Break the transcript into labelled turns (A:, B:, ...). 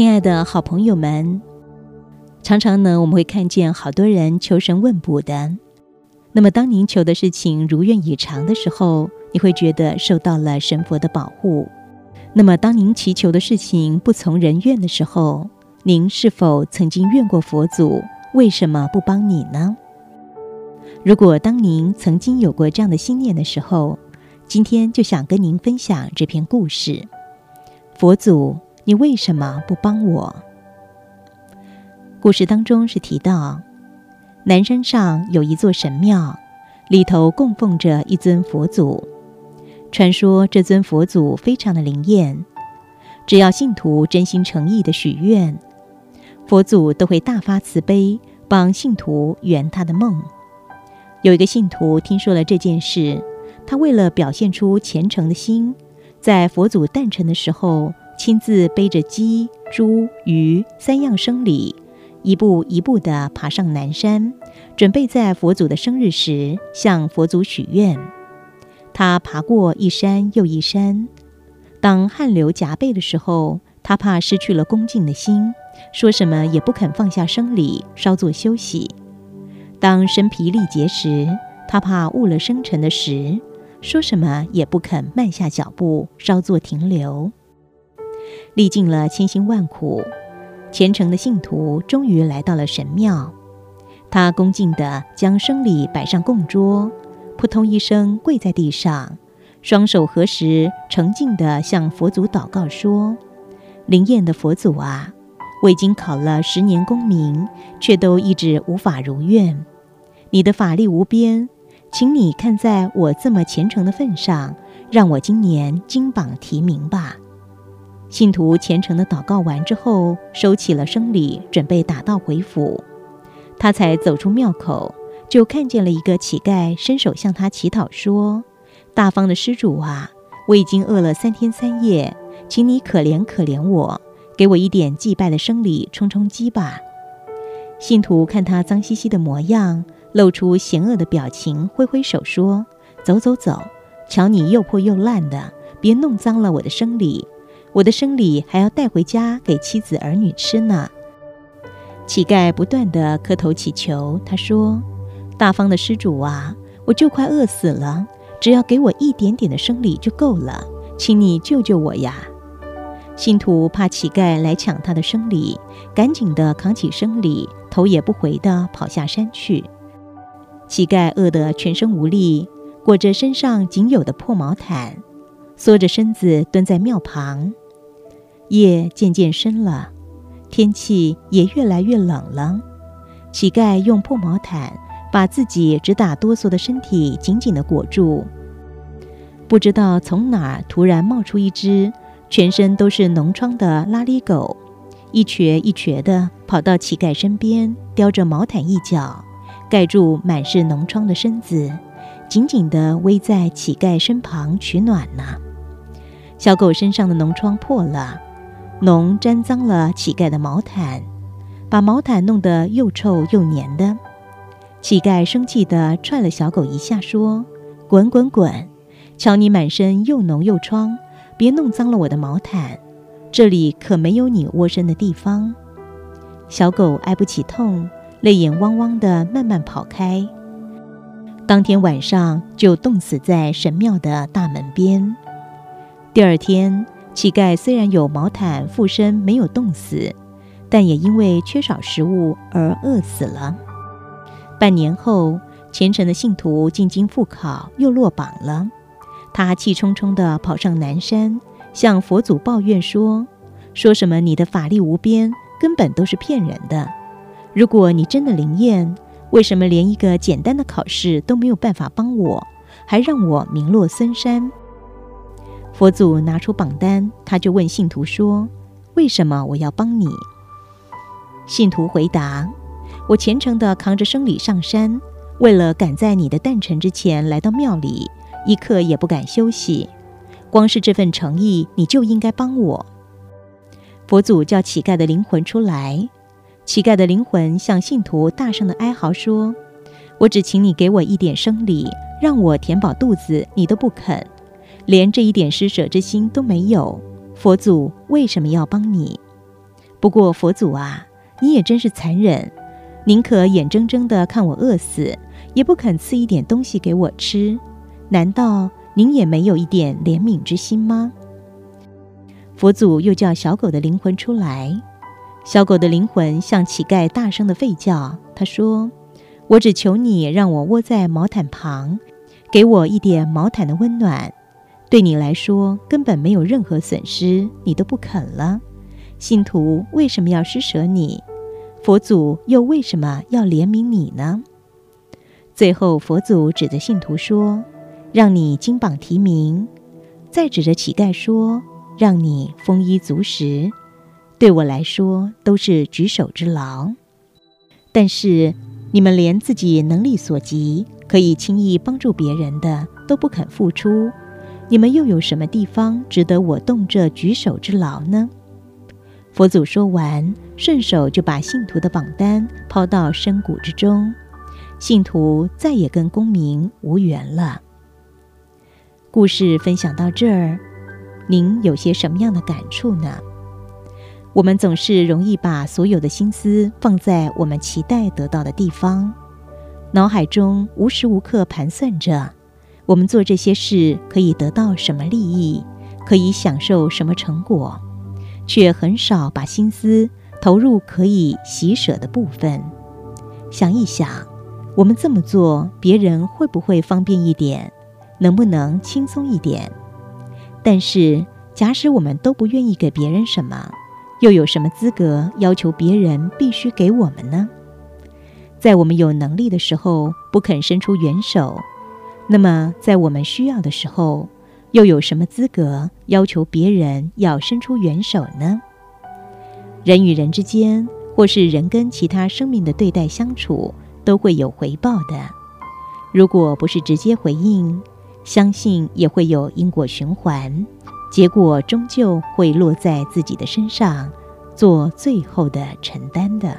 A: 亲爱的好朋友们，常常呢，我们会看见好多人求神问卜的。那么，当您求的事情如愿以偿的时候，你会觉得受到了神佛的保护。那么，当您祈求的事情不从人愿的时候，您是否曾经怨过佛祖？为什么不帮你呢？如果当您曾经有过这样的心念的时候，今天就想跟您分享这篇故事。佛祖。你为什么不帮我？故事当中是提到，南山上有一座神庙，里头供奉着一尊佛祖。传说这尊佛祖非常的灵验，只要信徒真心诚意的许愿，佛祖都会大发慈悲，帮信徒圆他的梦。有一个信徒听说了这件事，他为了表现出虔诚的心，在佛祖诞辰的时候。亲自背着鸡、猪、鱼三样生礼，一步一步地爬上南山，准备在佛祖的生日时向佛祖许愿。他爬过一山又一山，当汗流浃背的时候，他怕失去了恭敬的心，说什么也不肯放下生理，稍作休息。当身疲力竭时，他怕误了生辰的时，说什么也不肯慢下脚步，稍作停留。历尽了千辛万苦，虔诚的信徒终于来到了神庙。他恭敬地将生礼摆上供桌，扑通一声跪在地上，双手合十，诚敬地向佛祖祷告说：“灵验的佛祖啊，我已经考了十年功名，却都一直无法如愿。你的法力无边，请你看在我这么虔诚的份上，让我今年金榜题名吧。”信徒虔诚的祷告完之后，收起了生礼，准备打道回府。他才走出庙口，就看见了一个乞丐，伸手向他乞讨说：“大方的施主啊，我已经饿了三天三夜，请你可怜可怜我，给我一点祭拜的生礼充充饥吧。”信徒看他脏兮兮的模样，露出嫌恶的表情，挥挥手说：“走走走，瞧你又破又烂的，别弄脏了我的生礼。”我的生礼还要带回家给妻子儿女吃呢。乞丐不断地磕头祈求，他说：“大方的施主啊，我就快饿死了，只要给我一点点的生理就够了，请你救救我呀！”信徒怕乞丐来抢他的生理，赶紧地扛起生理，头也不回地跑下山去。乞丐饿得全身无力，裹着身上仅有的破毛毯，缩着身子蹲在庙旁。夜渐渐深了，天气也越来越冷了。乞丐用破毛毯把自己直打哆嗦的身体紧紧地裹住。不知道从哪儿突然冒出一只全身都是脓疮的拉力狗，一瘸一瘸地跑到乞丐身边，叼着毛毯一角，盖住满是脓疮的身子，紧紧地偎在乞丐身旁取暖呢。小狗身上的脓疮破了。脓沾脏了乞丐的毛毯，把毛毯弄得又臭又黏的。乞丐生气地踹了小狗一下，说：“滚滚滚！瞧你满身又脓又疮，别弄脏了我的毛毯。这里可没有你窝身的地方。”小狗挨不起痛，泪眼汪汪地慢慢跑开。当天晚上就冻死在神庙的大门边。第二天。乞丐虽然有毛毯附身，没有冻死，但也因为缺少食物而饿死了。半年后，虔诚的信徒进京复考，又落榜了。他气冲冲地跑上南山，向佛祖抱怨说：“说什么你的法力无边，根本都是骗人的。如果你真的灵验，为什么连一个简单的考试都没有办法帮我，还让我名落孙山？”佛祖拿出榜单，他就问信徒说：“为什么我要帮你？”信徒回答：“我虔诚地扛着生礼上山，为了赶在你的诞辰之前来到庙里，一刻也不敢休息。光是这份诚意，你就应该帮我。”佛祖叫乞丐的灵魂出来，乞丐的灵魂向信徒大声的哀嚎说：“我只请你给我一点生礼，让我填饱肚子，你都不肯。”连这一点施舍之心都没有，佛祖为什么要帮你？不过佛祖啊，你也真是残忍，宁可眼睁睁的看我饿死，也不肯赐一点东西给我吃。难道您也没有一点怜悯之心吗？佛祖又叫小狗的灵魂出来，小狗的灵魂向乞丐大声的吠叫。他说：“我只求你让我窝在毛毯旁，给我一点毛毯的温暖。对你来说根本没有任何损失，你都不肯了。信徒为什么要施舍你？佛祖又为什么要怜悯你呢？”最后，佛祖指着信徒说：“让你金榜题名。”再指着乞丐说。让你丰衣足食，对我来说都是举手之劳。但是你们连自己能力所及可以轻易帮助别人的都不肯付出，你们又有什么地方值得我动这举手之劳呢？佛祖说完，顺手就把信徒的榜单抛到深谷之中，信徒再也跟功名无缘了。故事分享到这儿。您有些什么样的感触呢？我们总是容易把所有的心思放在我们期待得到的地方，脑海中无时无刻盘算着我们做这些事可以得到什么利益，可以享受什么成果，却很少把心思投入可以喜舍的部分。想一想，我们这么做，别人会不会方便一点？能不能轻松一点？但是，假使我们都不愿意给别人什么，又有什么资格要求别人必须给我们呢？在我们有能力的时候不肯伸出援手，那么在我们需要的时候，又有什么资格要求别人要伸出援手呢？人与人之间，或是人跟其他生命的对待相处，都会有回报的。如果不是直接回应，相信也会有因果循环，结果终究会落在自己的身上，做最后的承担的。